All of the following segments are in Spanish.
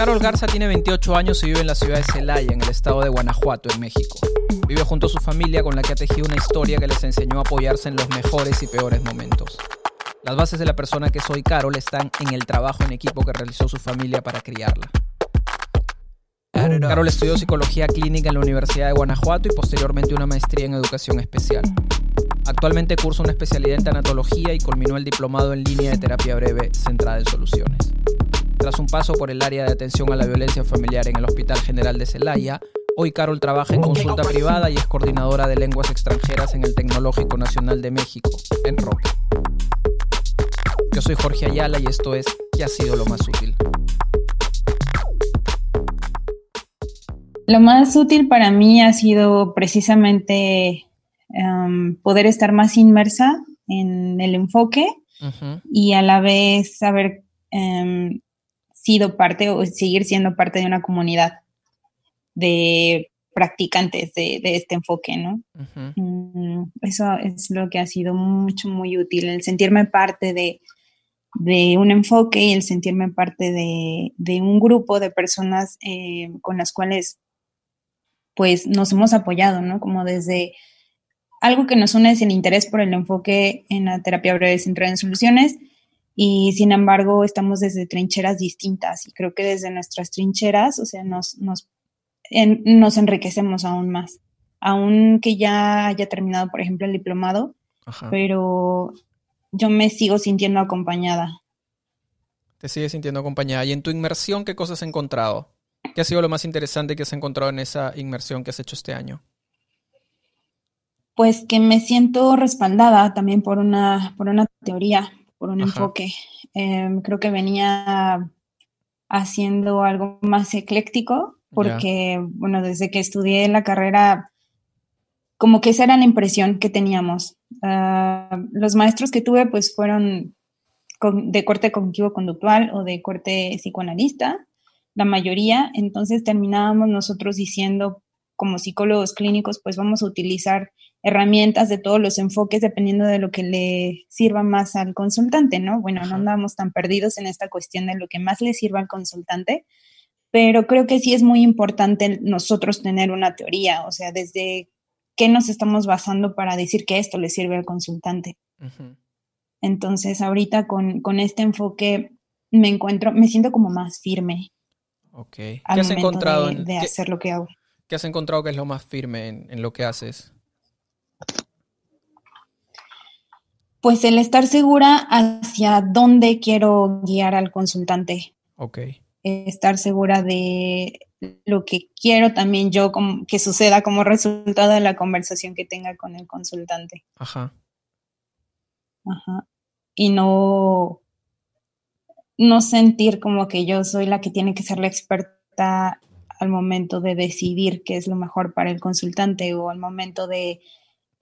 Carol Garza tiene 28 años y vive en la ciudad de Celaya, en el estado de Guanajuato, en México. Vive junto a su familia con la que ha tejido una historia que les enseñó a apoyarse en los mejores y peores momentos. Las bases de la persona que soy Carol están en el trabajo en equipo que realizó su familia para criarla. Carol estudió psicología clínica en la Universidad de Guanajuato y posteriormente una maestría en educación especial. Actualmente cursa una especialidad en tanatología y culminó el diplomado en línea de terapia breve centrada en soluciones. Tras un paso por el área de atención a la violencia familiar en el Hospital General de Celaya, hoy Carol trabaja en consulta privada y es coordinadora de lenguas extranjeras en el Tecnológico Nacional de México, en Roque. Yo soy Jorge Ayala y esto es ¿Qué ha sido lo más útil? Lo más útil para mí ha sido precisamente em, poder estar más inmersa en el enfoque y a la vez haber em, sido parte o seguir siendo parte de una comunidad de practicantes de, este enfoque, ¿no? Mm, eso es lo que ha sido mucho, muy útil, el sentirme parte de, un enfoque y el sentirme parte de, un grupo de personas eh, con las cuales pues nos hemos apoyado, ¿no? Como desde algo que nos une es el interés por el enfoque en la terapia breve centrada en soluciones y sin embargo estamos desde trincheras distintas y creo que desde nuestras trincheras, o sea, nos, nos, nos enriquecemos aún más, aún que ya haya terminado, por ejemplo, el diplomado, pero yo me sigo sintiendo acompañada. Te sigues sintiendo acompañada. ¿Y en tu inmersión qué cosas has encontrado? ¿Qué ha sido lo más interesante que has encontrado en esa inmersión que has hecho este año? Pues que me siento respaldada también por una, por una teoría, por un enfoque. Em, creo que venía haciendo algo más ecléctico, porque, bueno, desde que estudié la carrera, como que esa era la impresión que teníamos. Ah, los maestros que tuve, pues, fueron de corte cognitivo-conductual o de corte psicoanalista la mayoría, entonces terminábamos nosotros diciendo como psicólogos clínicos, pues vamos a utilizar herramientas de todos los enfoques dependiendo de lo que le sirva más al consultante, ¿no? Bueno, no andamos tan perdidos en esta cuestión de lo que más le sirva al consultante, pero creo que sí es muy importante nosotros tener una teoría, o sea, desde qué nos estamos basando para decir que esto le sirve al consultante. Entonces, ahorita con, con este enfoque me encuentro, me siento como más firme, Ok. ¿Qué has encontrado de, de hacer lo que hago? ¿Qué has encontrado que es lo más firme en, lo que haces? Pues el estar segura hacia dónde quiero guiar al consultante. Ok. Estar segura de lo que quiero también yo que suceda como resultado de la conversación que tenga con el consultante. Ajá. Ajá. Y no no sentir como que yo soy la que tiene que ser la experta al momento de decidir qué es lo mejor para el consultante o al momento de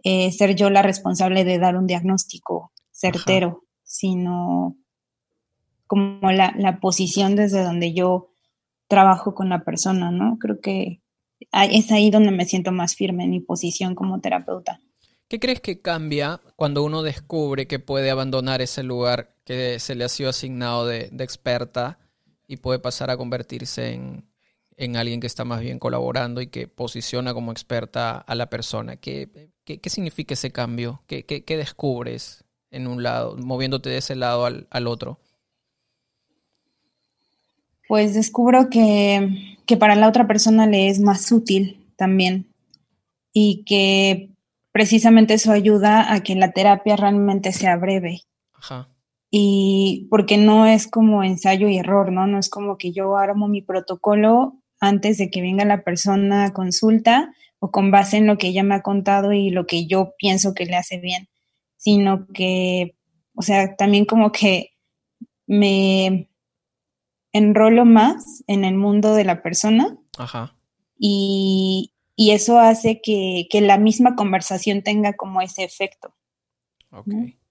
eh, ser yo la responsable de dar un diagnóstico certero, sino como la, la, posición desde donde yo trabajo con la persona, ¿no? Creo que es ahí donde me siento más firme en mi posición como terapeuta. ¿Qué crees que cambia cuando uno descubre que puede abandonar ese lugar que se le ha sido asignado de, experta y puede pasar a convertirse en, alguien que está más bien colaborando y que posiciona como experta a la persona? ¿Qué, qué, significa ese cambio? ¿Qué, ¿Qué, descubres en un lado, moviéndote de ese lado al, al otro? Pues descubro que, que para la otra persona le es más útil también y que precisamente eso ayuda a que la terapia realmente sea breve. Ajá. Y porque no es como ensayo y error, ¿no? No es como que yo armo mi protocolo antes de que venga la persona a consulta o con base en lo que ella me ha contado y lo que yo pienso que le hace bien, sino que, o sea, también como que me enrolo más en el mundo de la persona. Ajá. Y, y eso hace que, la misma conversación tenga como ese efecto.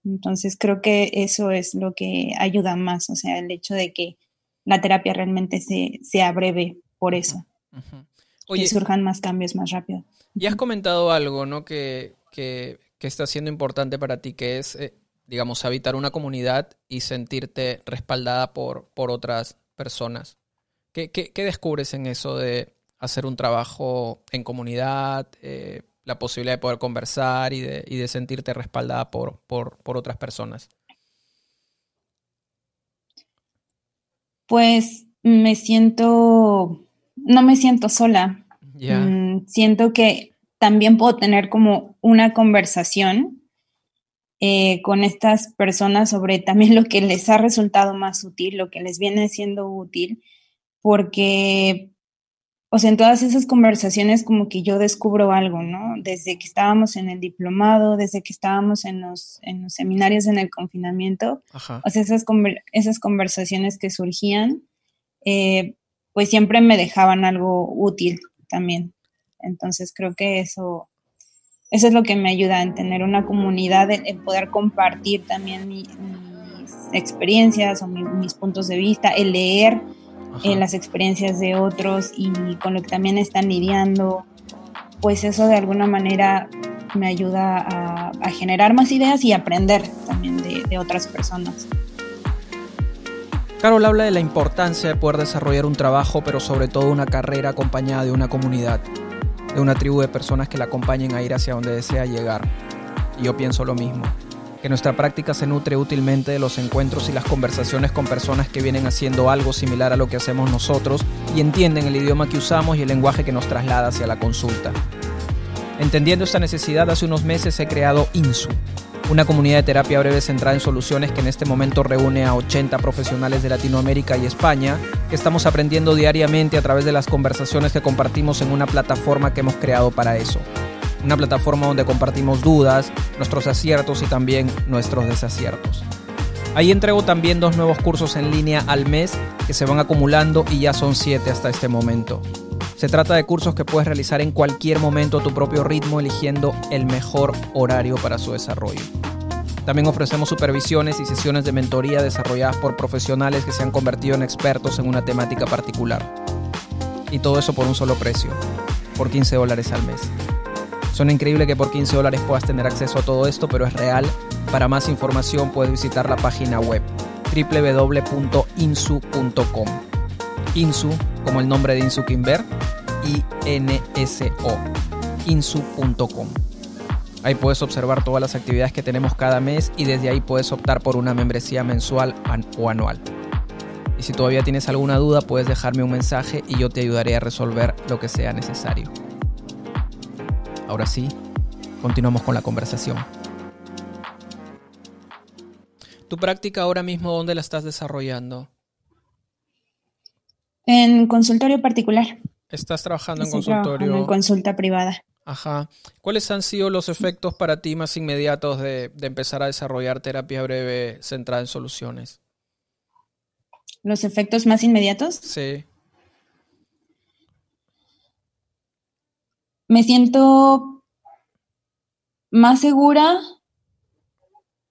Entonces creo que eso es lo que ayuda más, o sea, el hecho de que la terapia realmente se, sea breve por eso. que surjan más cambios más rápido. Y has comentado algo, ¿no? Que, que, está siendo importante para ti, que es, eh, digamos, habitar una comunidad y sentirte respaldada por, por otras personas. ¿Qué, descubres en eso de hacer un trabajo en comunidad, eh, la posibilidad de poder conversar y de, sentirte respaldada por, otras personas? Pues me siento, no me siento sola. Mm, siento que también puedo tener como una conversación eh, con estas personas sobre también lo que les ha resultado más útil, lo que les viene siendo útil, porque, o sea, en todas esas conversaciones como que yo descubro algo, ¿no? Desde que estábamos en el diplomado, desde que estábamos en los, en los seminarios en el confinamiento, o sea, esas, esas conversaciones que surgían, eh, pues siempre me dejaban algo útil también. Entonces creo que eso, eso es lo que me ayuda en tener una comunidad, en, poder compartir también mis experiencias o mis puntos de vista, el leer eh, las experiencias de otros y con lo que también están lidiando, pues eso de alguna manera me ayuda a, generar más ideas y aprender también de, de otras personas. Carol habla de la importancia de poder desarrollar un trabajo, pero sobre todo una carrera acompañada de una comunidad de una tribu de personas que la acompañen a ir hacia donde desea llegar. Y yo pienso lo mismo, que nuestra práctica se nutre útilmente de los encuentros y las conversaciones con personas que vienen haciendo algo similar a lo que hacemos nosotros y entienden el idioma que usamos y el lenguaje que nos traslada hacia la consulta. Entendiendo esta necesidad, hace unos meses he creado INSU, una comunidad de terapia breve centrada en soluciones que en este momento reúne a 80 profesionales de Latinoamérica y España, que estamos aprendiendo diariamente a través de las conversaciones que compartimos en una plataforma que hemos creado para eso. Una plataforma donde compartimos dudas, nuestros aciertos y también nuestros desaciertos. Ahí entrego también dos nuevos cursos en línea al mes que se van acumulando y ya son siete hasta este momento. Se trata de cursos que puedes realizar en cualquier momento a tu propio ritmo, eligiendo el mejor horario para su desarrollo. También ofrecemos supervisiones y sesiones de mentoría desarrolladas por profesionales que se han convertido en expertos en una temática particular. Y todo eso por un solo precio, por 15 dólares al mes. Suena increíble que por 15 dólares puedas tener acceso a todo esto, pero es real. Para más información puedes visitar la página web www.insu.com. Insu, como el nombre de Insu Kimber, I-N-S-O, insu.com. Ahí puedes observar todas las actividades que tenemos cada mes y desde ahí puedes optar por una membresía mensual o anual. Y si todavía tienes alguna duda, puedes dejarme un mensaje y yo te ayudaré a resolver lo que sea necesario. Ahora sí, continuamos con la conversación. ¿Tu práctica ahora mismo dónde la estás desarrollando? En consultorio particular. Estás trabajando en consultorio. En consulta privada. Ajá. ¿Cuáles han sido los efectos para ti más inmediatos de, empezar a desarrollar terapia breve centrada en soluciones? ¿Los efectos más inmediatos? Sí. Me siento más segura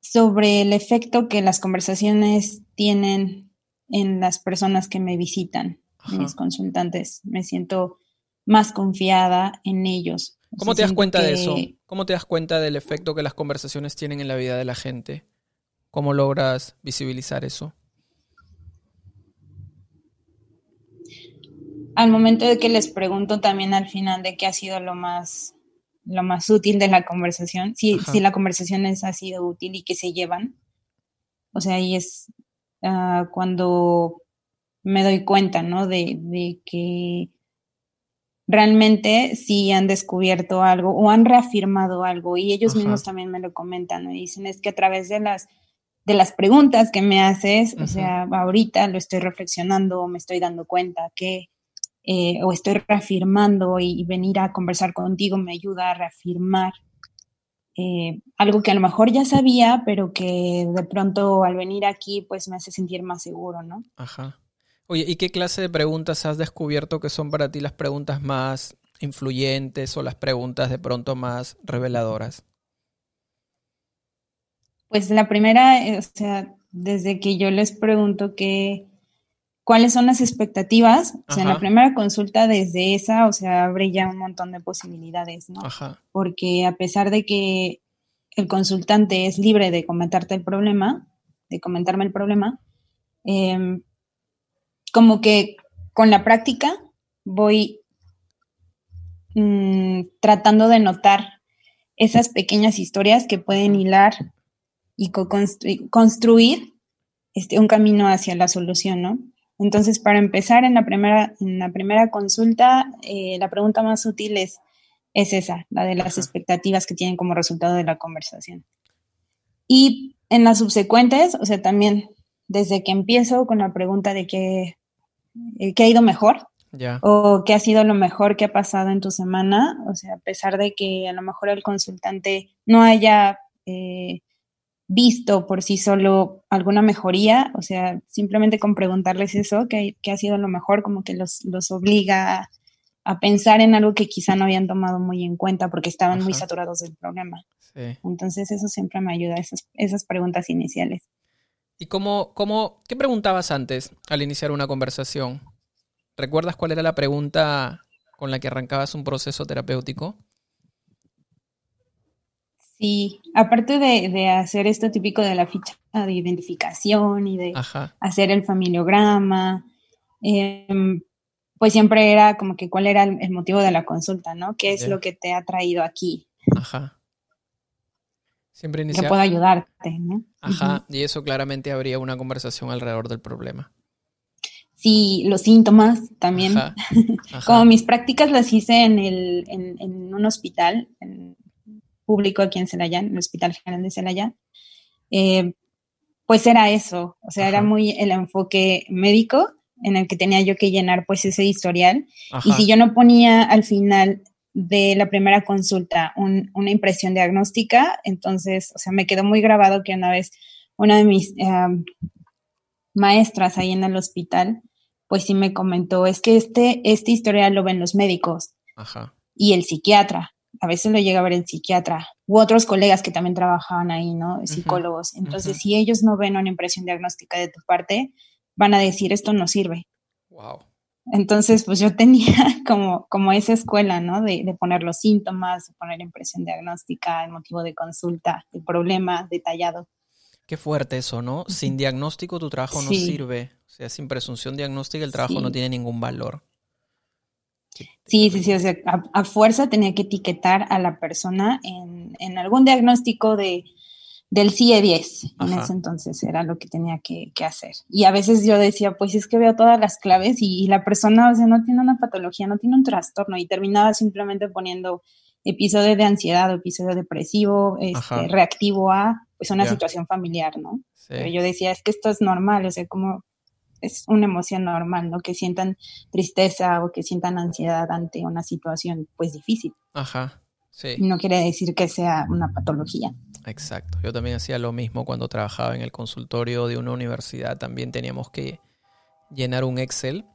sobre el efecto que las conversaciones tienen en las personas que me visitan mis consultantes. Me siento más confiada en ellos. ¿Cómo te das cuenta de eso? ¿Cómo te das cuenta del efecto que las conversaciones tienen en la vida de la gente? ¿Cómo logras visibilizar eso? Al momento de que les pregunto también al final de qué ha sido lo más, lo más útil de la conversación, si, si la conversación es, ha sido útil y que se llevan. O sea, ahí es ah, cuando me doy cuenta, ¿no? De, que realmente sí han descubierto algo o han reafirmado algo y ellos mismos también me lo comentan, ¿no? dicen, es que a través de las, de las preguntas que me haces, o sea, ahorita lo estoy reflexionando, me estoy dando cuenta que, eh, o estoy reafirmando y, venir a conversar contigo me ayuda a reafirmar eh, algo que a lo mejor ya sabía, pero que de pronto al venir aquí, pues me hace sentir más seguro, ¿no? Ajá. Oye, ¿y qué clase de preguntas has descubierto que son para ti las preguntas más influyentes o las preguntas de pronto más reveladoras? Pues la primera, eh, o sea, desde que yo les pregunto que cuáles son las expectativas, o sea, en la primera consulta desde esa, o sea, abre ya un montón de posibilidades, ¿no? Ajá. Porque a pesar de que el consultante es libre de comentarte el problema, de comentarme el problema, eh, como que con la práctica voy mm, tratando de notar esas pequeñas historias que pueden hilar y construir este, un camino hacia la solución, ¿no? Entonces, para empezar, en la primera, en la primera consulta, eh, la pregunta más útil es, es esa, la de las expectativas que tienen como resultado de la conversación. Y en las subsecuentes, o sea, también desde que empiezo con la pregunta de qué, qué ha ido mejor, o qué ha sido lo mejor que ha pasado en tu semana, o sea, a pesar de que a lo mejor el consultante no haya eh, visto por sí solo alguna mejoría, o sea, simplemente con preguntarles eso, que, ha sido lo mejor, como que los, los obliga a, pensar en algo que quizá no habían tomado muy en cuenta porque estaban muy saturados del problema. Entonces eso siempre me ayuda, esas, esas preguntas iniciales. ¿Y cómo, cómo, qué preguntabas antes al iniciar una conversación? ¿Recuerdas cuál era la pregunta con la que arrancabas un proceso terapéutico? Sí, aparte de, hacer esto típico de la ficha de identificación y de hacer el familiograma, em, pues siempre era como que cuál era el, motivo de la consulta, ¿no? ¿Qué es lo que te ha traído aquí? Ajá. Siempre iniciar. Que pueda ayudarte, ¿no? Ajá, y eso claramente habría una conversación alrededor del problema. Sí, los síntomas también. Como mis prácticas las hice en, el, en, en un hospital, en, público aquí en Celaya, en el Hospital General de Celaya, eh, pues era eso, o sea, era muy el enfoque médico en el que tenía yo que llenar pues ese historial. Y si yo no ponía al final de la primera consulta una impresión diagnóstica, entonces, o sea, me quedó muy grabado que una vez una de mis maestras ahí en el hospital, pues sí me comentó, es que este, este historial lo ven los médicos y el psiquiatra a veces lo llega a ver el psiquiatra u otros colegas que también trabajaban ahí, ¿no? Psicólogos. Entonces, si ellos no ven una impresión diagnóstica de tu parte, van a decir, esto no sirve. Wow. Entonces, pues yo tenía como, como esa escuela, ¿no? De, de poner los síntomas, de poner impresión diagnóstica, el motivo de consulta, el problema detallado. Qué fuerte eso, ¿no? Sin diagnóstico tu trabajo no sirve. O sea, sin presunción diagnóstica el trabajo no tiene ningún valor. Sí, sí, sí, o sea, a, fuerza tenía que etiquetar a la persona en, algún diagnóstico de, del CIE-10. En ese entonces era lo que tenía que, hacer. Y a veces yo decía, pues es que veo todas las claves y, la persona, o sea, no tiene una patología, no tiene un trastorno y terminaba simplemente poniendo episodio de ansiedad o episodio depresivo, este, reactivo a pues una situación familiar, ¿no? Pero yo decía, es que esto es normal, o sea, como es una emoción normal, ¿no? Que sientan tristeza o que sientan ansiedad ante una situación, pues, difícil. Ajá, sí. No quiere decir que sea una patología. Exacto. Yo también hacía lo mismo cuando trabajaba en el consultorio de una universidad. También teníamos que llenar un Excel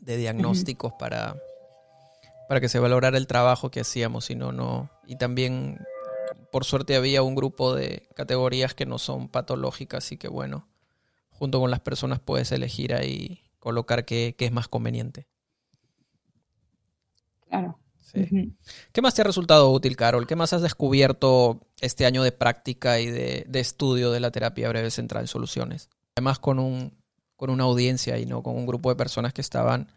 de diagnósticos para, para que se valorara el trabajo que hacíamos, si no, no. Y también, por suerte, había un grupo de categorías que no son patológicas, así que bueno, junto con las personas puedes elegir ahí colocar qué, es más conveniente. Claro. ¿Qué más te ha resultado útil, Carol? ¿Qué más has descubierto este año de práctica y de, estudio de la terapia breve central en soluciones? Además con, un, con una audiencia y no con un grupo de personas que estaban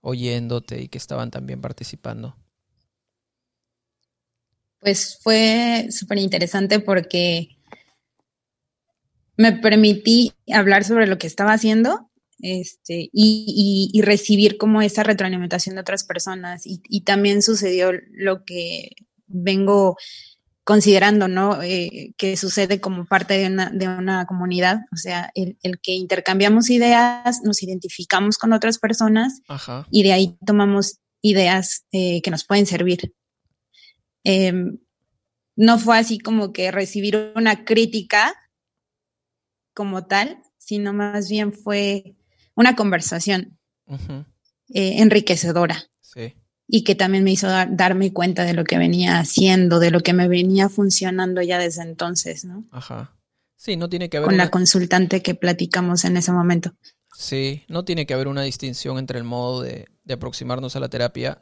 oyéndote y que estaban también participando. Pues fue súper interesante porque me permití hablar sobre lo que estaba haciendo este, y, recibir como esa retroalimentación de otras personas. Y, también sucedió lo que vengo considerando, ¿no? Eh, que sucede como parte de una, de una comunidad, o sea, el, que intercambiamos ideas, nos identificamos con otras personas y de ahí tomamos ideas eh, que nos pueden servir. Em, no fue así como que recibir una crítica como tal, sino más bien fue una conversación eh, enriquecedora. Y que también me hizo darme cuenta de lo que venía haciendo, de lo que me venía funcionando ya desde entonces, ¿no? Ajá. Sí, no tiene que haber. Con la consultante que platicamos en ese momento. Sí, no tiene que haber una distinción entre el modo de, aproximarnos a la terapia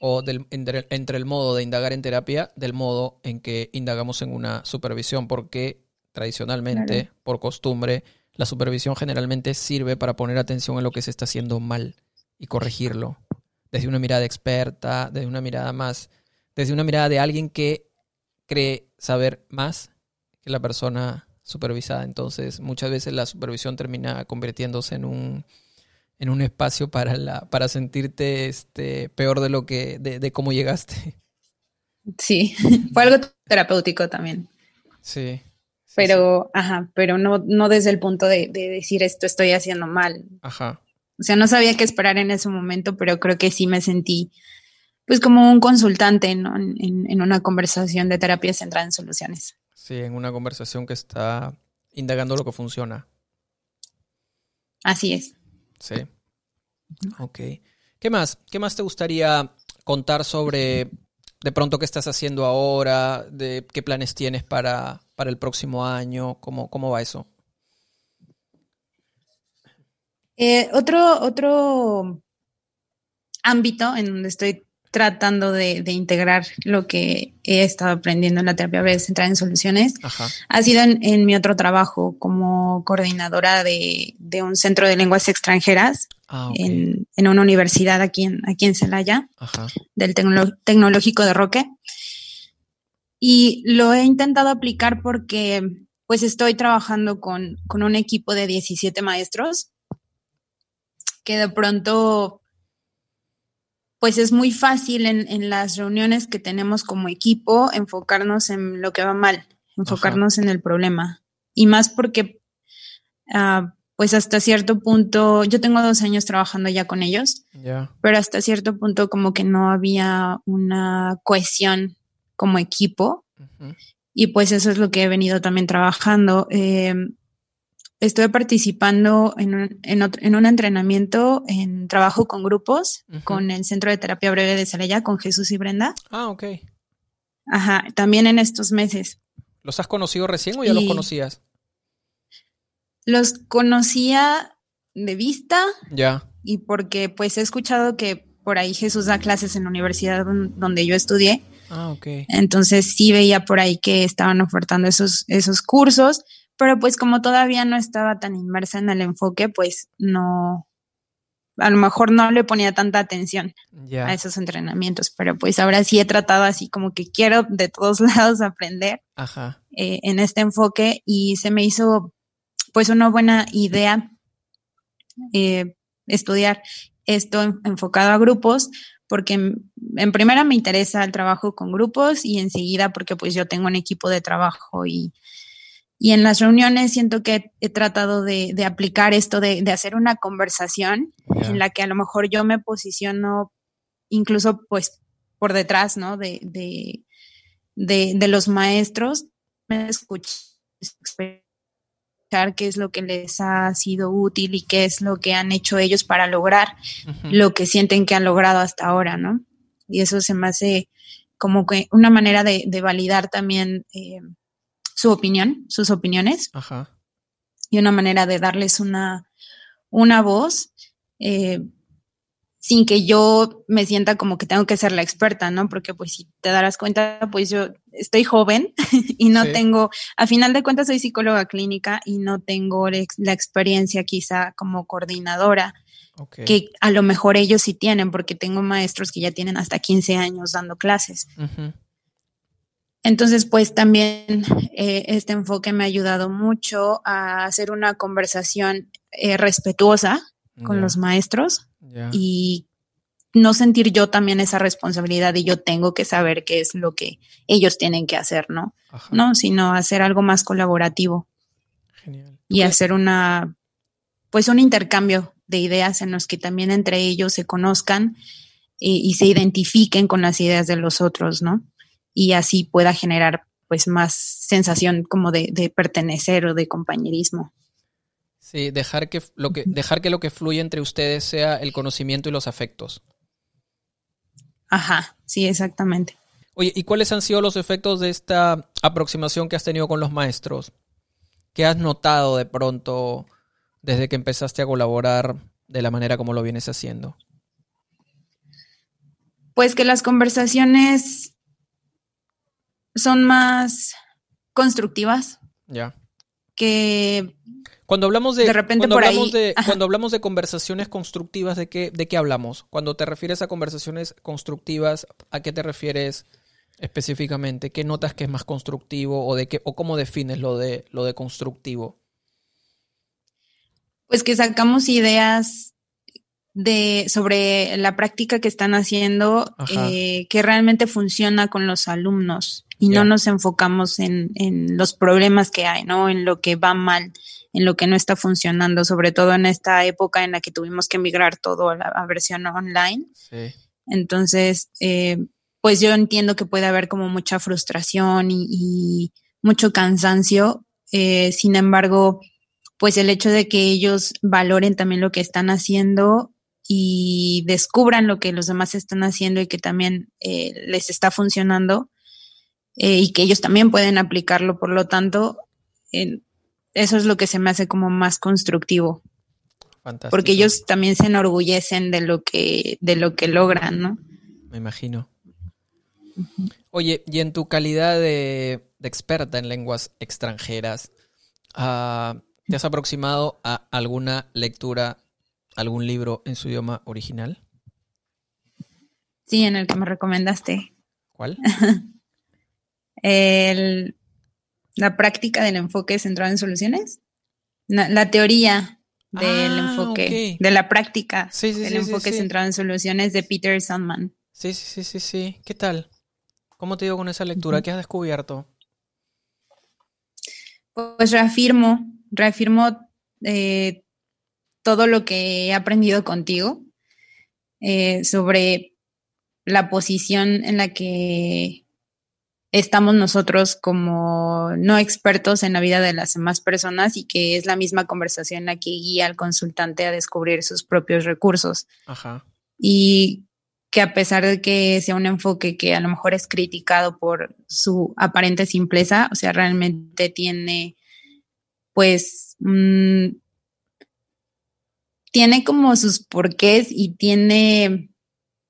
o del, entre, entre, el modo de indagar en terapia del modo en que indagamos en una supervisión, porque tradicionalmente, por costumbre, la supervisión generalmente sirve para poner atención en lo que se está haciendo mal y corregirlo. Desde una mirada experta, desde una mirada más, desde una mirada de alguien que cree saber más que la persona supervisada. Entonces, muchas veces la supervisión termina convirtiéndose en un, en un espacio para, la, para sentirte este, peor de lo que, de, cómo llegaste. Sí, fue algo terapéutico también. Sí. Pero, ajá, pero no, no desde el punto de, decir esto estoy haciendo mal. Ajá. O sea, no sabía qué esperar en ese momento, pero creo que sí me sentí pues como un consultante en, en, una conversación de terapia centrada en soluciones. Sí, en una conversación que está indagando lo que funciona. Así es. Sí. Ok. ¿Qué más? ¿Qué más te gustaría contar sobre de pronto qué estás haciendo ahora? De qué planes tienes para, para el próximo año? ¿Cómo, cómo va eso? Eh, otro, otro ámbito en donde estoy tratando de, integrar lo que he estado aprendiendo en la terapia centrada en soluciones. Ha sido en, mi otro trabajo como coordinadora de, un centro de lenguas extranjeras ah, en, una universidad aquí en, aquí en Celaya, del Tecnológico de Roque. Y lo he intentado aplicar porque pues estoy trabajando con, con un equipo de 17 maestros que de pronto pues es muy fácil en, las reuniones que tenemos como equipo enfocarnos en lo que va mal, enfocarnos en el problema. Y más porque, ah, pues hasta cierto punto, yo tengo dos años trabajando ya con ellos, pero hasta cierto punto como que no había una cohesión como equipo. Y pues eso es lo que he venido también trabajando. Eh, estuve participando en un, en, un, entrenamiento en trabajo con grupos con el Centro de Terapia Breve de Salella, con Jesús y Brenda. Ah, ok. Ajá, también en estos meses. ¿Los has conocido recién o ya los conocías? Los conocía de vista. Ya. Y porque pues he escuchado que por ahí Jesús da clases en la universidad donde yo estudié. Ah, ok. Entonces sí veía por ahí que estaban ofertando esos, esos cursos pero pues como todavía no estaba tan inmersa en el enfoque, pues no, a lo mejor no le ponía tanta atención a esos entrenamientos, pero pues ahora sí he tratado así como que quiero de todos lados aprender eh, en este enfoque y se me hizo pues una buena idea eh, estudiar esto enfocado a grupos porque en, primera me interesa el trabajo con grupos y enseguida porque pues yo tengo un equipo de trabajo y y en las reuniones siento que he tratado de, aplicar esto, de, hacer una conversación en la que a lo mejor yo me posiciono incluso pues por detrás, ¿no? De, de, de, los maestros, me escuchar qué es lo que les ha sido útil y qué es lo que han hecho ellos para lograr lo que sienten que han logrado hasta ahora, ¿no? Y eso se me hace como que una manera de, validar también eh, su opinión, sus opiniones. Ajá. Y una manera de darles una, una voz eh, sin que yo me sienta como que tengo que ser la experta, ¿no? Porque pues si te darás cuenta, pues yo estoy joven y no tengo, a final de cuentas soy psicóloga clínica y no tengo la experiencia quizá como coordinadora. que a lo mejor ellos sí tienen, porque tengo maestros que ya tienen hasta 15 años dando clases. Entonces, pues también eh, este enfoque me ha ayudado mucho a hacer una conversación eh, respetuosa con los maestros y no sentir yo también esa responsabilidad y yo tengo que saber qué es lo que ellos tienen que hacer, ¿no? No, sino hacer algo más colaborativo. Genial. Y hacer una, pues un intercambio de ideas en los que también entre ellos se conozcan y se identifiquen con las ideas de los otros, ¿no? Y así pueda generar pues más sensación como de, pertenecer o de compañerismo. Sí, dejar que, lo que, dejar que lo que fluye entre ustedes sea el conocimiento y los afectos. Ajá, sí, exactamente. Oye, ¿y cuáles han sido los efectos de esta aproximación que has tenido con los maestros? ¿Qué has notado de pronto desde que empezaste a colaborar de la manera como lo vienes haciendo? Pues que las conversaciones son más constructivas. Ya. Que Cuando hablamos de, de repente cuando por hablamos ahí, de cuando hablamos de conversaciones constructivas, ¿de qué, ¿de qué hablamos? Cuando te refieres a conversaciones constructivas, ¿a qué te refieres específicamente? ¿Qué notas que es más constructivo o de qué o cómo defines lo de lo de constructivo? Pues que sacamos ideas de sobre la práctica que están haciendo eh, que realmente funciona con los alumnos y no nos enfocamos en, en los problemas que hay, ¿no? En lo que va mal, en lo que no está funcionando, sobre todo en esta época en la que tuvimos que migrar todo a la versión online. Sí. Entonces, eh, pues yo entiendo que puede haber como mucha frustración y, y mucho cansancio. eh, sin embargo, pues el hecho de que ellos valoren también lo que están haciendo y descubran lo que los demás están haciendo y que también eh, les está funcionando eh, y que ellos también pueden aplicarlo, por lo tanto, eh, eso es lo que se me hace como más constructivo, Fantástico. porque ellos también se enorgullecen de lo que, de lo que logran, ¿no? Me imagino. Oye, y en tu calidad de, de experta en lenguas extranjeras, ah, ¿te has aproximado a alguna lectura, algún libro en su idioma original? Sí, en el que me recomendaste. ¿Cuál? El- la práctica del enfoque centrado en soluciones. La, teoría del Ah, enfoque, de la práctica Sí, sí, del sí, enfoque centrado en soluciones de Peter Sandman. Sí, sí, sí, sí, sí. ¿Qué tal? ¿Cómo te digo con esa lectura? ¿Qué has descubierto? Pues reafirmo, reafirmo eh, todo lo que he aprendido contigo eh, sobre la posición en la que estamos nosotros como no expertos en la vida de las demás personas y que es la misma conversación la que guía al consultante a descubrir sus propios recursos Ajá. y que a pesar de que sea un enfoque que a lo mejor es criticado por su aparente simpleza, o sea, realmente tiene, pues, mm, tiene como sus porqués y tiene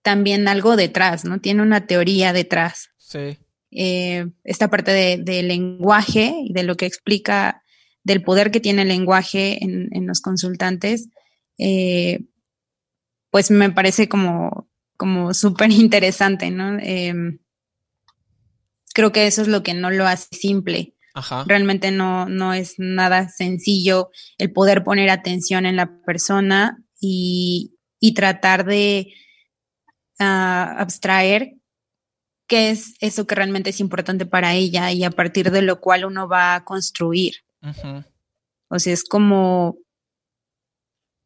también algo detrás, ¿no? Tiene una teoría detrás. Sí. Eh, esta parte de, del lenguaje y de lo que explica del poder que tiene el lenguaje en, en los consultantes, eh, pues me parece como, como súper interesante, ¿no? Eh, creo que eso es lo que no lo hace simple. Ajá. Realmente no, no es nada sencillo el poder poner atención en la persona y, y tratar de ah, abstraer qué es eso que realmente es importante para ella y a partir de lo cual uno va a construir. O sea, es como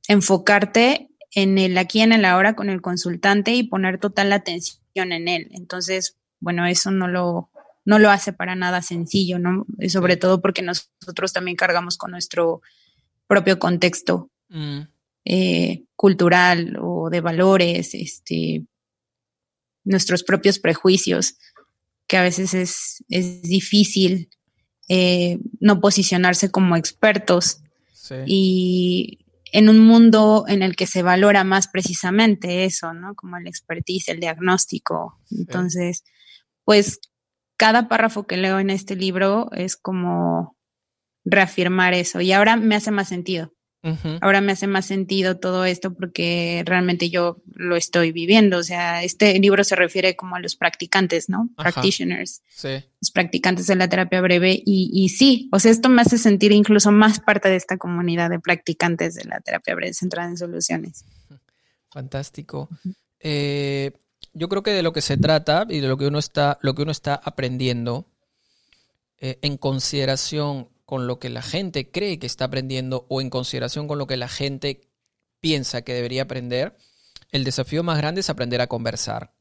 enfocarte en el aquí, en el ahora con el consultante y poner total atención en él. Entonces, bueno, eso no lo, no lo hace para nada sencillo, ¿no? Y sobre Sí. todo porque nosotros también cargamos con nuestro propio contexto Mm, eh, cultural o de valores, este, nuestros propios prejuicios, que a veces es, es difícil eh, no posicionarse como expertos sí. y en un mundo en el que se valora más precisamente eso, ¿no? Como el expertise, el diagnóstico. Sí. Entonces, pues cada párrafo que leo en este libro es como reafirmar eso y ahora me hace más sentido. Ahora me hace más sentido todo esto porque realmente yo lo estoy viviendo. O sea, este libro se refiere como a los practicantes, ¿no? Ajá. Practitioners, Sí. los practicantes de la terapia breve. Y, y sí, o sea, esto me hace sentir incluso más parte de esta comunidad de practicantes de la terapia breve centrada en soluciones. Fantástico. Eh, yo creo que de lo que se trata y de lo que uno está, lo que uno está aprendiendo eh, en consideración con lo que la gente cree que está aprendiendo o en consideración con lo que la gente piensa que debería aprender, el desafío más grande es aprender a conversar.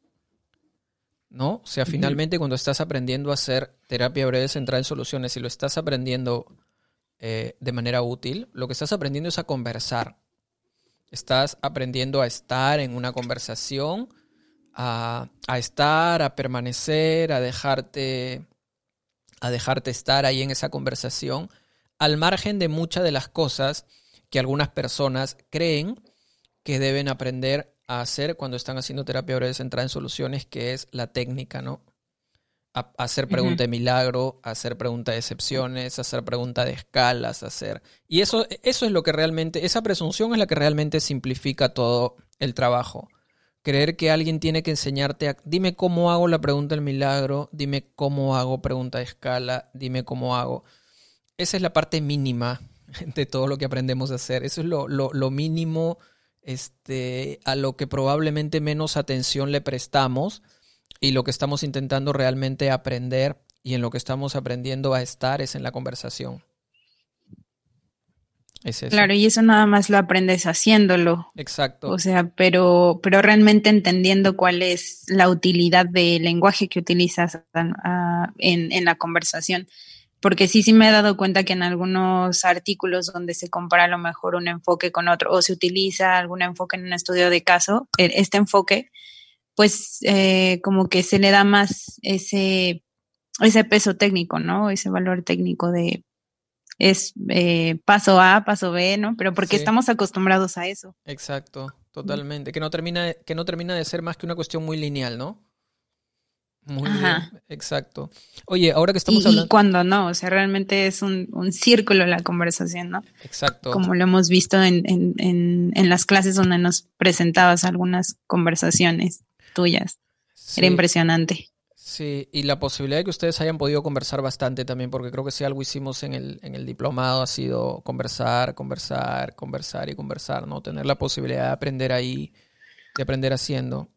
¿No? O sea, finalmente cuando estás aprendiendo a hacer terapia breve centrada en soluciones y lo estás aprendiendo eh, de manera útil, lo que estás aprendiendo es a conversar. Estás aprendiendo a estar en una conversación, a, a estar, a permanecer, a dejarte, a dejarte estar ahí en esa conversación, al margen de muchas de las cosas que algunas personas creen que deben aprender a hacer cuando están haciendo terapia breve centrada en soluciones, que es la técnica, ¿no? hacer pregunta de milagro, hacer pregunta de excepciones, hacer pregunta de escalas, hacer... Y eso, eso es lo que realmente, esa presunción es la que realmente simplifica todo el trabajo. Creer que alguien tiene que enseñarte a... Dime cómo hago la pregunta del milagro, dime cómo hago pregunta de escala, dime cómo hago. Esa es la parte mínima de todo lo que aprendemos a hacer. Eso es lo, lo, lo mínimo este, a lo que probablemente menos atención le prestamos y lo que estamos intentando realmente aprender y en lo que estamos aprendiendo a estar es en la conversación. Es Claro, y eso nada más lo aprendes haciéndolo. Exacto. O sea, pero, pero realmente entendiendo cuál es la utilidad del lenguaje que utilizas en, en, la conversación. Porque sí, sí me he dado cuenta que en algunos artículos donde se compara a lo mejor un enfoque con otro o se utiliza algún enfoque en un estudio de caso, e, este enfoque pues eh, como que se le da más ese, ese peso técnico, ¿no? Ese valor técnico de es eh, paso A, paso B, ¿no? Pero porque estamos acostumbrados a eso. Exacto, totalmente. Que no termina, que no termina de ser más que una cuestión muy lineal, ¿no? Muy bien, exacto. Oye, ahora que estamos hablando. Y cuando no, o sea, realmente es un, un, círculo la conversación, ¿no? Exacto. Como lo hemos visto en, en, en, en las clases donde nos presentabas algunas conversaciones tuyas. Era impresionante. Sí, y la posibilidad de que ustedes hayan podido conversar bastante también, porque creo que si algo hicimos en el, en el diplomado ha sido conversar, conversar, conversar y conversar, ¿no? Tener la posibilidad de aprender ahí, de aprender haciendo.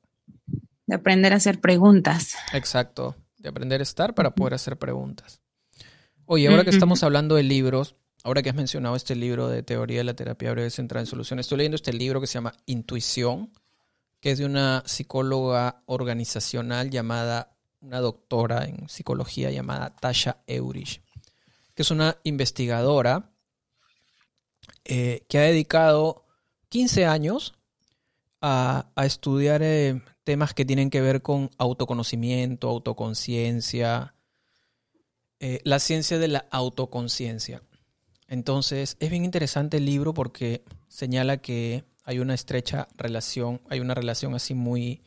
De aprender a hacer preguntas. Exacto, de aprender a estar para poder hacer preguntas. Oye, ahora que estamos hablando de libros, ahora que has mencionado este libro de Teoría de la Terapia Breve Centrada en Soluciones, estoy leyendo este libro que se llama Intuición que es de una psicóloga organizacional llamada, una doctora en psicología llamada Tasha Eurich, que es una investigadora eh, que ha dedicado 15 años a, estudiar eh, temas que tienen que ver con autoconocimiento, autoconciencia, eh, la ciencia de la autoconciencia. Entonces, es bien interesante el libro porque señala que hay una estrecha relación, hay una relación así muy,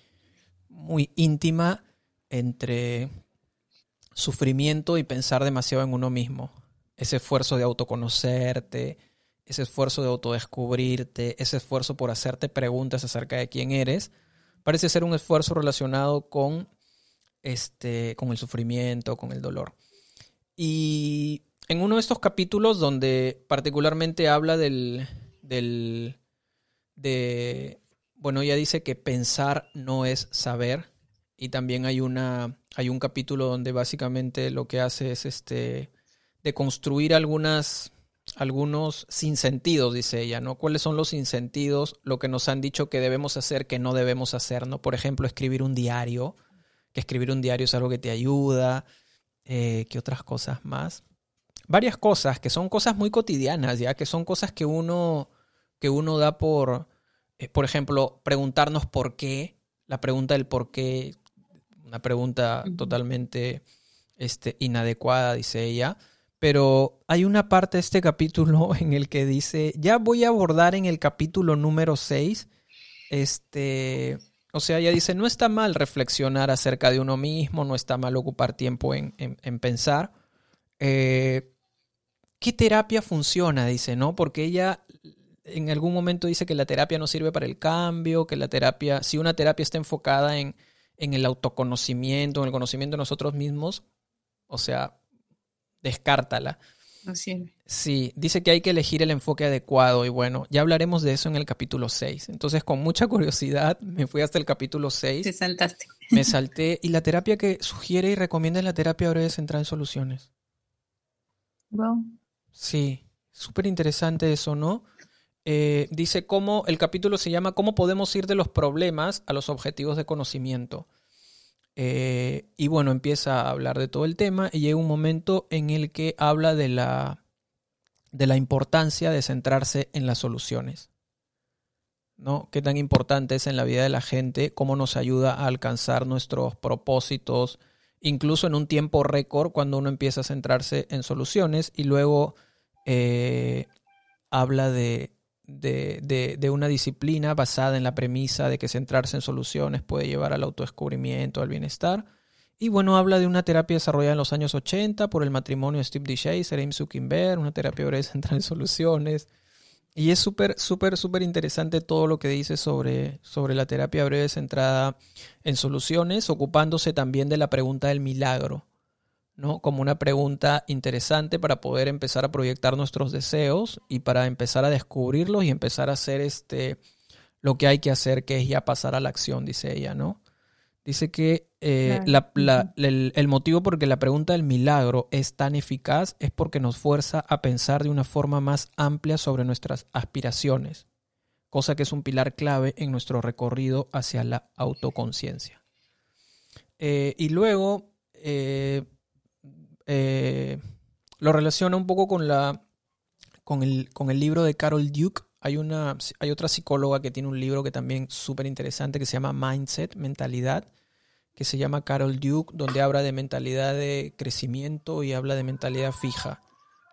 muy íntima entre sufrimiento y pensar demasiado en uno mismo. Ese esfuerzo de autoconocerte, ese esfuerzo de autodescubrirte, ese esfuerzo por hacerte preguntas acerca de quién eres, parece ser un esfuerzo relacionado con, este, con el sufrimiento, con el dolor. Y en uno de estos capítulos donde particularmente habla del, del de, bueno, ella dice que pensar no es saber y también hay una hay un capítulo donde básicamente lo que hace es este de construir algunas algunos sinsentidos, dice ella, ¿no? ¿Cuáles son los sinsentidos? Lo que nos han dicho que debemos hacer, que no debemos hacer, ¿no? Por ejemplo, escribir un diario, que escribir un diario es algo que te ayuda, eh, ¿qué otras cosas más? Varias cosas, que son cosas muy cotidianas, ya, que son cosas que uno, que uno da por, eh, por ejemplo, preguntarnos por qué, la pregunta del por qué, una pregunta totalmente este, inadecuada, dice ella. Pero hay una parte de este capítulo en el que dice, ya voy a abordar en el capítulo número 6, este, o sea, ella dice, no está mal reflexionar acerca de uno mismo, no está mal ocupar tiempo en, pensar. Eh, ¿Qué terapia funciona? Dice, ¿no? Porque ella en algún momento dice que la terapia no sirve para el cambio, que la terapia, si una terapia está enfocada en, en el autoconocimiento, en el conocimiento de nosotros mismos, o sea, descártala. No sirve. Sí, dice que hay que elegir el enfoque adecuado y bueno, ya hablaremos de eso en el capítulo 6. Entonces, con mucha curiosidad, me fui hasta el capítulo 6. Te saltaste. Me salté y la terapia que sugiere y recomienda es la terapia breve centrada en soluciones. Wow. Sí, súper interesante eso, ¿no? Eh, dice cómo, el capítulo se llama ¿Cómo podemos ir de los problemas a los objetivos de conocimiento? Eh, y bueno, empieza a hablar de todo el tema y llega un momento en el que habla de la, de la importancia de centrarse en las soluciones. ¿no? Qué tan importante es en la vida de la gente, cómo nos ayuda a alcanzar nuestros propósitos, incluso en un tiempo récord, cuando uno empieza a centrarse en soluciones y luego eh, habla de, de, de, una disciplina basada en la premisa de que centrarse en soluciones puede llevar al autodescubrimiento, al bienestar. Y bueno, habla de una terapia desarrollada en los años 80 por el matrimonio de Steve D. Serem Zuckerberg, una terapia centrada en soluciones. Y es súper, súper, súper interesante todo lo que dice sobre, sobre la terapia breve centrada en soluciones, ocupándose también de la pregunta del milagro, ¿no? Como una pregunta interesante para poder empezar a proyectar nuestros deseos y para empezar a descubrirlos y empezar a hacer este, lo que hay que hacer, que es ya pasar a la acción, dice ella, ¿no? Dice que eh, el, motivo por que la pregunta del milagro es tan eficaz es porque nos fuerza a pensar de una forma más amplia sobre nuestras aspiraciones, cosa que es un pilar clave en nuestro recorrido hacia la autoconciencia. Eh, y luego eh, lo relaciona un poco con, la, con, el, con el libro de Carol Duke. Hay, una, hay otra psicóloga que tiene un libro que también es súper interesante que se llama Mindset, Mentalidad que se llama Carol Duke, donde habla de mentalidad de crecimiento y habla de mentalidad fija.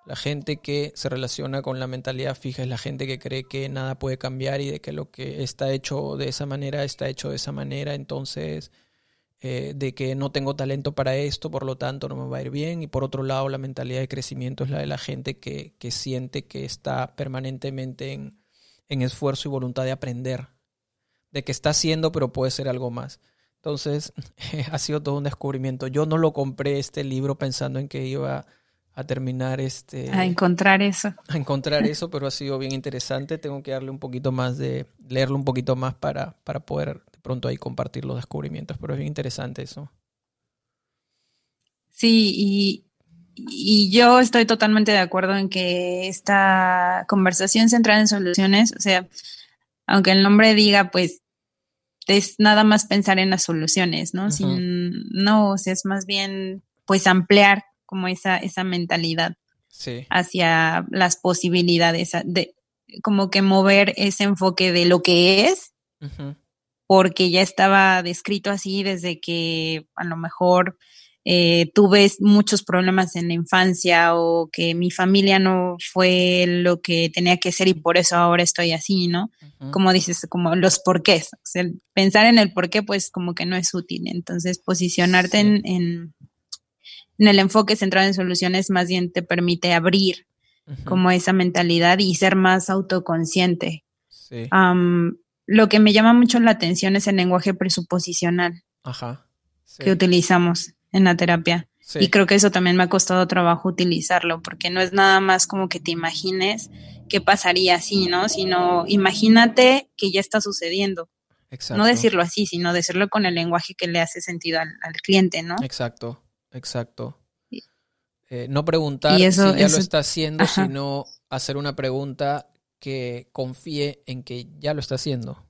La gente que se relaciona con la mentalidad fija es la gente que cree que nada puede cambiar y de que lo que está hecho de esa manera está hecho de esa manera, entonces eh, de que no tengo talento para esto, por lo tanto no me va a ir bien. Y por otro lado, la mentalidad de crecimiento es la de la gente que, que siente que está permanentemente en, en esfuerzo y voluntad de aprender, de que está haciendo pero puede ser algo más. Entonces, ha sido todo un descubrimiento. Yo no lo compré este libro pensando en que iba a terminar este... A encontrar eso. A encontrar eso, pero ha sido bien interesante. Tengo que darle un poquito más de... leerlo un poquito más para, para poder de pronto ahí compartir los descubrimientos, pero es bien interesante eso. Sí, y, y yo estoy totalmente de acuerdo en que esta conversación centrada en soluciones, o sea, aunque el nombre diga, pues, es nada más pensar en las soluciones, ¿no? Sin, no, o sea, es más bien pues ampliar como esa, esa mentalidad hacia las posibilidades, de como que mover ese enfoque de lo que es, porque ya estaba descrito así desde que a lo mejor eh, tuve muchos problemas en la infancia o que mi familia no fue lo que tenía que ser y por eso ahora estoy así, ¿no? Como dices, como los porqués. O sea, pensar en el porqué, pues como que no es útil. Entonces, posicionarte en, en, el enfoque centrado en soluciones más bien te permite abrir como esa mentalidad y ser más autoconsciente. Lo que me llama mucho la atención es el lenguaje presuposicional que utilizamos en la terapia. Y creo que eso también me ha costado trabajo utilizarlo, porque no es nada más como que te imagines qué pasaría así, ¿no? Sino imagínate que ya está sucediendo. No decirlo así, sino decirlo con el lenguaje que le hace sentido al, cliente, ¿no? Exacto, exacto. Eh, no preguntar si ya lo está haciendo, sino hacer una pregunta que confíe en que ya lo está haciendo.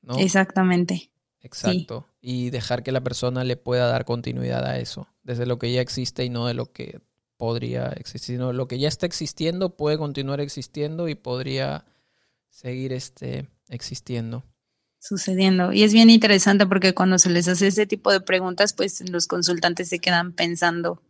¿no? Exactamente. Exacto. Y dejar que la persona le pueda dar continuidad a eso, desde lo que ya existe y no de lo que podría existir. No, lo que ya está existiendo puede continuar existiendo y podría seguir este, existiendo. Sucediendo. Y es bien interesante porque cuando se les hace ese tipo de preguntas, pues los consultantes se quedan pensando.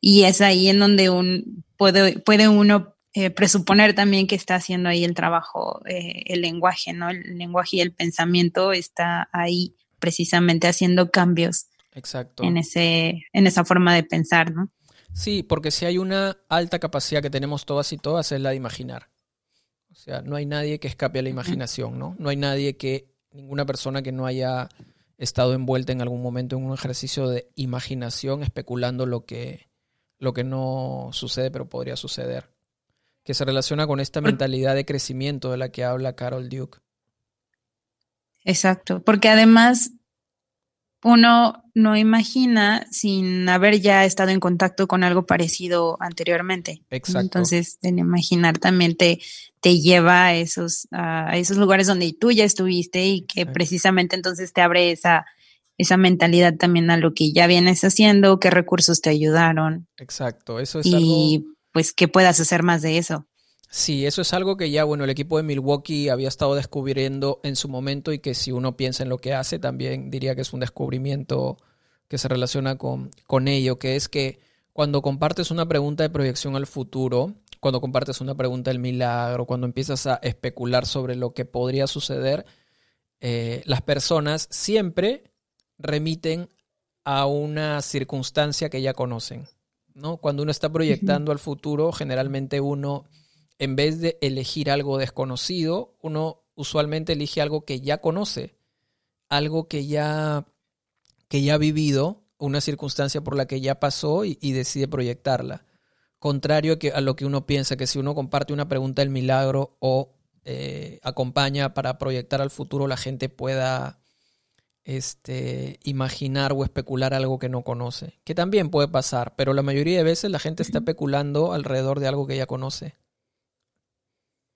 Y es ahí en donde un, puede, puede uno eh, presuponer también que está haciendo ahí el trabajo, eh, el lenguaje, ¿no? El lenguaje y el pensamiento está ahí precisamente haciendo cambios. Exacto. En, ese, en esa forma de pensar, ¿no? Sí, porque si hay una alta capacidad que tenemos todas y todas es la de imaginar. O sea, no hay nadie que escape a la imaginación, ¿no? No hay nadie que, ninguna persona que no haya estado envuelta en algún momento en un ejercicio de imaginación especulando lo que, lo que no sucede pero podría suceder que se relaciona con esta mentalidad de crecimiento de la que habla Carol Duke. Exacto, porque además uno no imagina sin haber ya estado en contacto con algo parecido anteriormente. Exacto. Entonces, en imaginar también te, te lleva a esos, a esos lugares donde tú ya estuviste y que precisamente entonces te abre esa, esa mentalidad también a lo que ya vienes haciendo, qué recursos te ayudaron. Exacto, eso es y, pues que puedas hacer más de eso. Sí, eso es algo que ya, bueno, el equipo de Milwaukee había estado descubriendo en su momento y que si uno piensa en lo que hace, también diría que es un descubrimiento que se relaciona con, con ello, que es que cuando compartes una pregunta de proyección al futuro, cuando compartes una pregunta del milagro, cuando empiezas a especular sobre lo que podría suceder, eh, las personas siempre remiten a una circunstancia que ya conocen. ¿No? Cuando uno está proyectando al futuro, generalmente uno, en vez de elegir algo desconocido, uno usualmente elige algo que ya conoce, algo que ya, que ya ha vivido, una circunstancia por la que ya pasó y, decide proyectarla. Contrario a, que, a lo que uno piensa, que si uno comparte una pregunta del milagro o eh, acompaña para proyectar al futuro, la gente pueda este, imaginar o especular algo que no conoce, que también puede pasar, pero la mayoría de veces la gente está especulando alrededor de algo que ya conoce.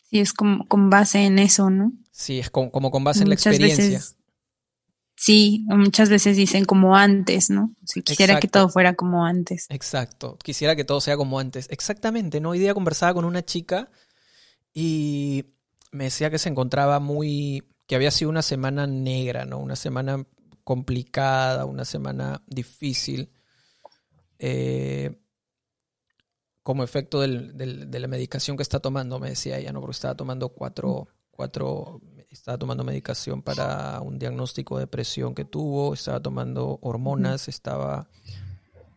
Sí, es como con base en eso, ¿no? Sí, es como, con base en la experiencia. sí, muchas veces dicen como antes, ¿no? Si quisiera que todo fuera como antes. Exacto, quisiera que todo sea como antes. Exactamente, ¿no? Hoy día conversaba con una chica y me decía que se encontraba muy, que había sido una semana negra, ¿no? Una semana complicada, una semana difícil, eh, como efecto de la medicación que está tomando, me decía ella, ¿no? Porque estaba tomando cuatro, cuatro, estaba tomando medicación para un diagnóstico de depresión que tuvo, estaba tomando hormonas, estaba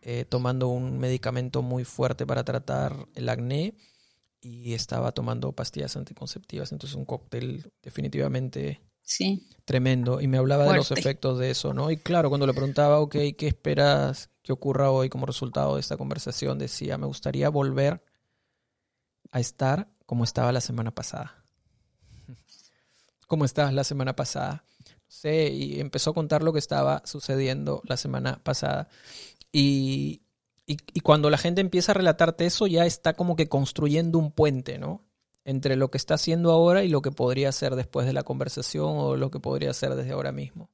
eh, tomando un medicamento muy fuerte para tratar el acné y estaba tomando pastillas anticonceptivas, entonces un cóctel definitivamente sí. tremendo. Y me hablaba de los efectos de eso, ¿no? Y claro, cuando le preguntaba, ok, ¿qué esperas que ocurra hoy como resultado de esta conversación? Decía, me gustaría volver a estar como estaba la semana pasada. ¿Cómo estabas la semana pasada? sé, y empezó a contar lo que estaba sucediendo la semana pasada. Y, y, cuando la gente empieza a relatarte eso, ya está como que construyendo un puente, ¿no? Entre lo que está haciendo ahora y lo que podría ser después de la conversación o lo que podría ser desde ahora mismo.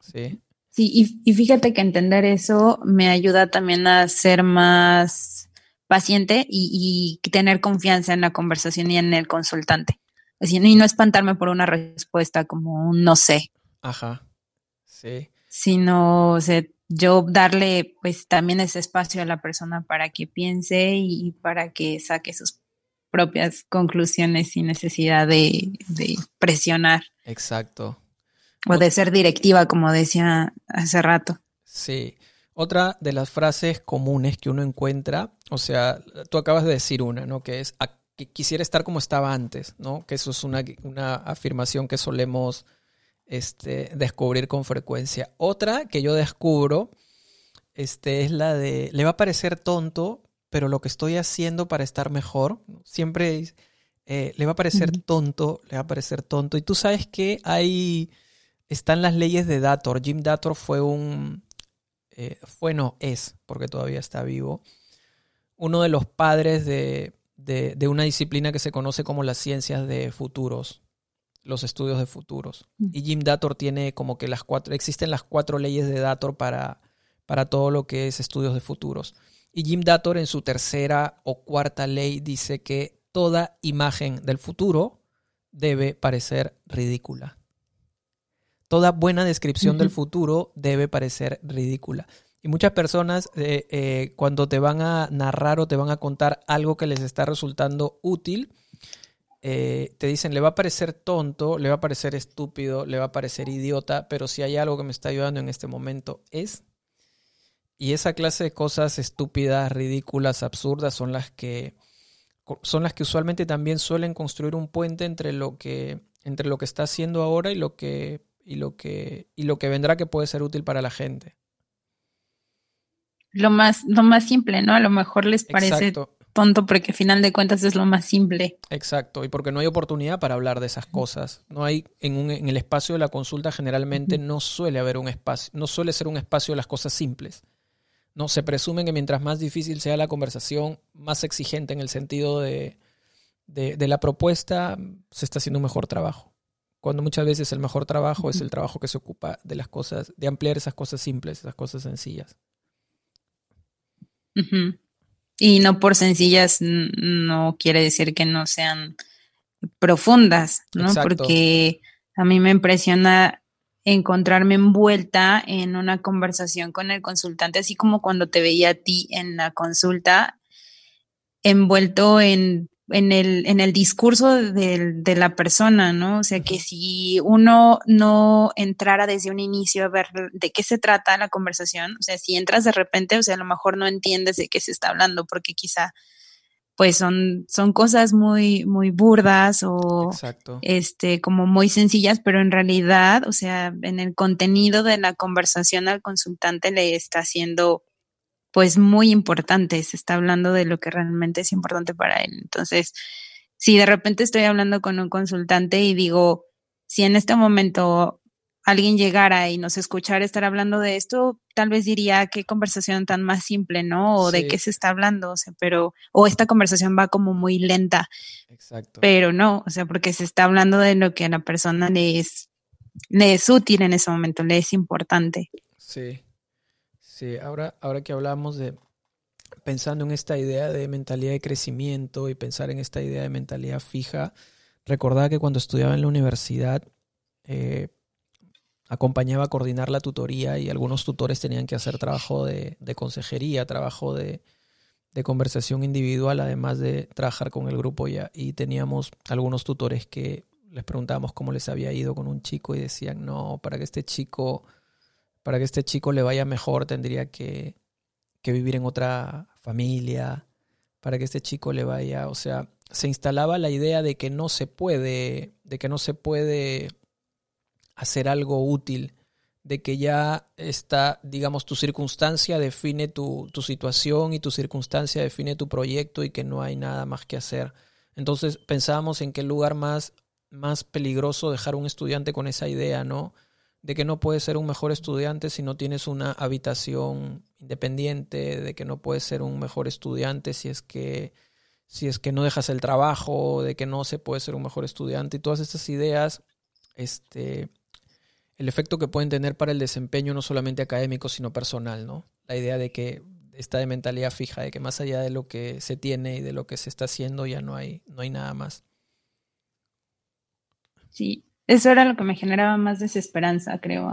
Sí. Sí, y, fíjate que entender eso me ayuda también a ser más paciente y, tener confianza en la conversación y en el consultante. Así, y no espantarme por una respuesta como un no sé. Ajá. Sí. Sino, o yo darle pues también ese espacio a la persona para que piense y para que saque sus propias conclusiones sin necesidad de, presionar. Exacto. O de ser directiva, como decía hace rato. Sí. Otra de las frases comunes que uno encuentra, o sea, tú acabas de decir una, ¿no? Que es que quisiera estar como estaba antes, ¿no? Que eso es una, una afirmación que solemos este, descubrir con frecuencia. Otra que yo descubro este, es la de, le va a parecer tonto, pero lo que estoy haciendo para estar mejor, siempre eh, le va a parecer tonto, le va a parecer tonto. Y tú sabes que hay, están las leyes de Dator. Jim Dator fue un, eh, fue no, es, porque todavía está vivo, uno de los padres de, de una disciplina que se conoce como las ciencias de futuros los estudios de futuros. Mm. Y Jim Dator tiene como que las cuatro, existen las cuatro leyes de Dator para, para todo lo que es estudios de futuros. Y Jim Dator en su tercera o cuarta ley dice que toda imagen del futuro debe parecer ridícula. Toda buena descripción del futuro debe parecer ridícula. Y muchas personas eh, eh, cuando te van a narrar o te van a contar algo que les está resultando útil, eh, te dicen, le va a parecer tonto, le va a parecer estúpido, le va a parecer idiota, pero si hay algo que me está ayudando en este momento es... Y esa clase de cosas estúpidas, ridículas, absurdas son las que son las que usualmente también suelen construir un puente entre lo que entre lo que está haciendo ahora y lo que y lo que y lo que vendrá que puede ser útil para la gente. Lo más lo más simple, ¿no? A lo mejor les parece tonto porque al final de cuentas es lo más simple. Exacto, y porque no hay oportunidad para hablar de esas cosas. No hay en, un, en el espacio de la consulta generalmente no suele haber un espacio, no suele ser un espacio de las cosas simples. No se presume que mientras más difícil sea la conversación, más exigente en el sentido de, de, la propuesta, se está haciendo un mejor trabajo. Cuando muchas veces el mejor trabajo es el trabajo que se ocupa de las cosas, de ampliar esas cosas simples, esas cosas sencillas. Y no por sencillas no quiere decir que no sean profundas, ¿no? Porque a mí me impresiona encontrarme envuelta en una conversación con el consultante, así como cuando te veía a ti en la consulta, envuelto en en el, en el discurso de, de, la persona, ¿no? O sea, que si uno no entrara desde un inicio a ver de qué se trata la conversación, o sea, si entras de repente, o sea, a lo mejor no entiendes de qué se está hablando, porque quizá pues son, son cosas muy, muy burdas o este, como muy sencillas, pero en realidad, o sea, en el contenido de la conversación al consultante le está haciendo pues muy importante, se está hablando de lo que realmente es importante para él. Entonces, si de repente estoy hablando con un consultante y digo, si en este momento alguien llegara y nos escuchara estar hablando de esto, tal vez diría qué conversación tan más simple, ¿no? O de qué se está hablando, o sea, pero, o esta conversación va como muy lenta. Exacto. Pero no, o sea, porque se está hablando de lo que a la persona le es, le es útil en ese momento, le es importante. Sí. Sí, ahora, ahora que hablamos de pensando en esta idea de mentalidad de crecimiento y pensar en esta idea de mentalidad fija, recordaba que cuando estudiaba en la universidad eh, acompañaba a coordinar la tutoría y algunos tutores tenían que hacer trabajo de, consejería, trabajo de, de, conversación individual, además de trabajar con el grupo ya. Y teníamos algunos tutores que les preguntábamos cómo les había ido con un chico y decían, no, para que este chico para que este chico le vaya mejor tendría que, vivir en otra familia, para que este chico le vaya, o sea, se instalaba la idea de que no se puede, de que no se puede hacer algo útil, de que ya está, digamos, tu circunstancia define tu, tu, situación y tu circunstancia define tu proyecto y que no hay nada más que hacer. Entonces pensábamos en qué lugar más, más peligroso dejar un estudiante con esa idea, ¿no? De que no puedes ser un mejor estudiante si no tienes una habitación independiente, de que no puedes ser un mejor estudiante si es que si es que no dejas el trabajo, de que no se puede ser un mejor estudiante y todas estas ideas este el efecto que pueden tener para el desempeño no solamente académico, sino personal, ¿no? La idea de que está de mentalidad fija, de que más allá de lo que se tiene y de lo que se está haciendo ya no hay no hay nada más. Sí, eso era lo que me generaba más desesperanza, creo,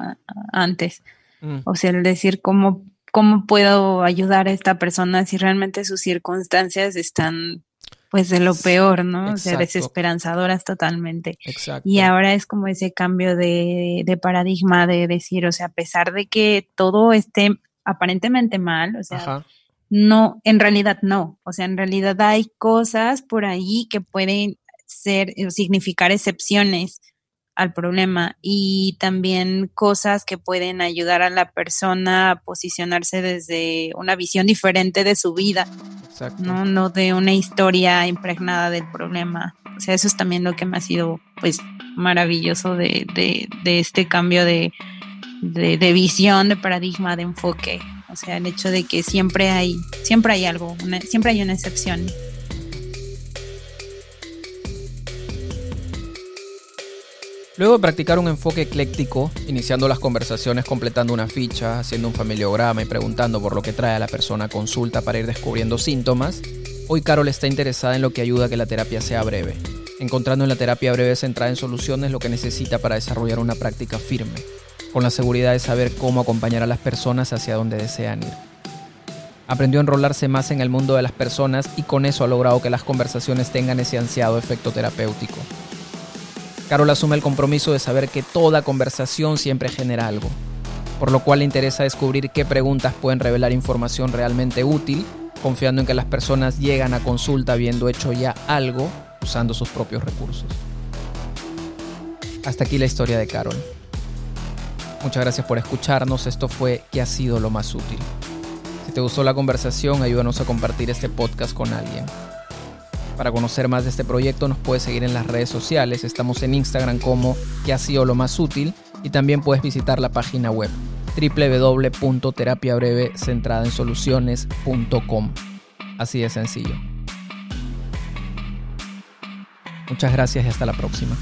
antes. Mm. O sea, el decir cómo, cómo puedo ayudar a esta persona si realmente sus circunstancias están pues de lo peor, ¿no? O sea, desesperanzadoras totalmente. Exacto. Y ahora es como ese cambio de, de, paradigma de decir, o sea, a pesar de que todo esté aparentemente mal, o sea, no, en realidad no. O sea, en realidad hay cosas por ahí que pueden ser, significar excepciones al problema y también cosas que pueden ayudar a la persona a posicionarse desde una visión diferente de su vida, ¿no? no de una historia impregnada del problema. O sea, eso es también lo que me ha sido pues maravilloso de, de, este cambio de, de, visión, de paradigma, de enfoque. O sea, el hecho de que siempre hay, siempre hay algo, siempre hay una excepción. Luego de practicar un enfoque ecléctico, iniciando las conversaciones completando una ficha, haciendo un familiograma y preguntando por lo que trae a la persona consulta para ir descubriendo síntomas, hoy Carol está interesada en lo que ayuda a que la terapia sea breve, encontrando en la terapia breve centrada en soluciones lo que necesita para desarrollar una práctica firme, con la seguridad de saber cómo acompañar a las personas hacia donde desean ir. Aprendió a enrolarse más en el mundo de las personas y con eso ha logrado que las conversaciones tengan ese ansiado efecto terapéutico Carol asume el compromiso de saber que toda conversación siempre genera algo, por lo cual le interesa descubrir qué preguntas pueden revelar información realmente útil, confiando en que las personas llegan a consulta habiendo hecho ya algo usando sus propios recursos. Hasta aquí la historia de Carol. Muchas gracias por escucharnos. Esto fue ¿Qué ha sido lo más útil? Si te gustó la conversación, ayúdanos a compartir este podcast con alguien. Para conocer más de este proyecto nos puedes seguir en las redes sociales. Estamos en Instagram como que ha sido lo más útil y también puedes visitar la página web www.terapiabreve.centradaensoluciones.com. Así de sencillo. Muchas gracias y hasta la próxima.